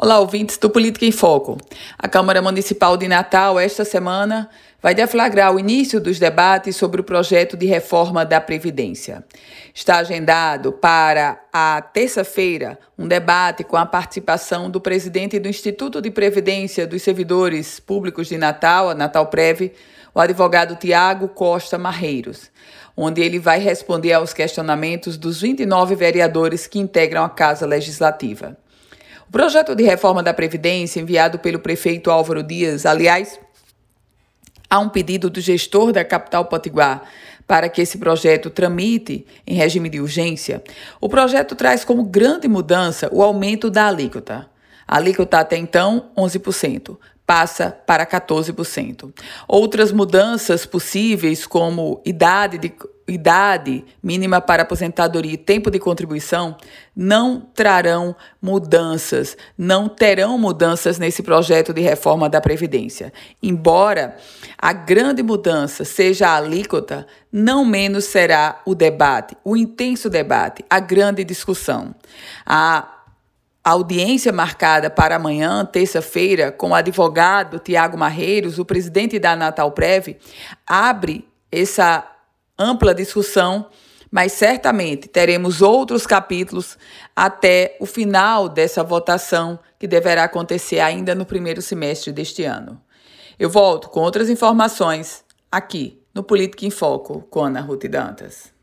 Olá, ouvintes do Política em Foco. A Câmara Municipal de Natal, esta semana, vai deflagrar o início dos debates sobre o projeto de reforma da Previdência. Está agendado para a terça-feira um debate com a participação do presidente do Instituto de Previdência dos Servidores Públicos de Natal, a Natal Prev, o advogado Tiago Costa Marreiros, onde ele vai responder aos questionamentos dos 29 vereadores que integram a Casa Legislativa. O projeto de reforma da Previdência, enviado pelo prefeito Álvaro Dias, aliás, há um pedido do gestor da capital Potiguar para que esse projeto tramite em regime de urgência. O projeto traz como grande mudança o aumento da alíquota. A alíquota até então, 11%, passa para 14%. Outras mudanças possíveis, como idade de idade mínima para aposentadoria e tempo de contribuição não trarão mudanças, não terão mudanças nesse projeto de reforma da Previdência. Embora a grande mudança seja a alíquota, não menos será o debate, o intenso debate, a grande discussão. A audiência marcada para amanhã, terça-feira, com o advogado Tiago Marreiros, o presidente da Natal Prev, abre essa ampla discussão, mas certamente teremos outros capítulos até o final dessa votação, que deverá acontecer ainda no primeiro semestre deste ano. Eu volto com outras informações aqui no Política em Foco com Ana Ruth Dantas.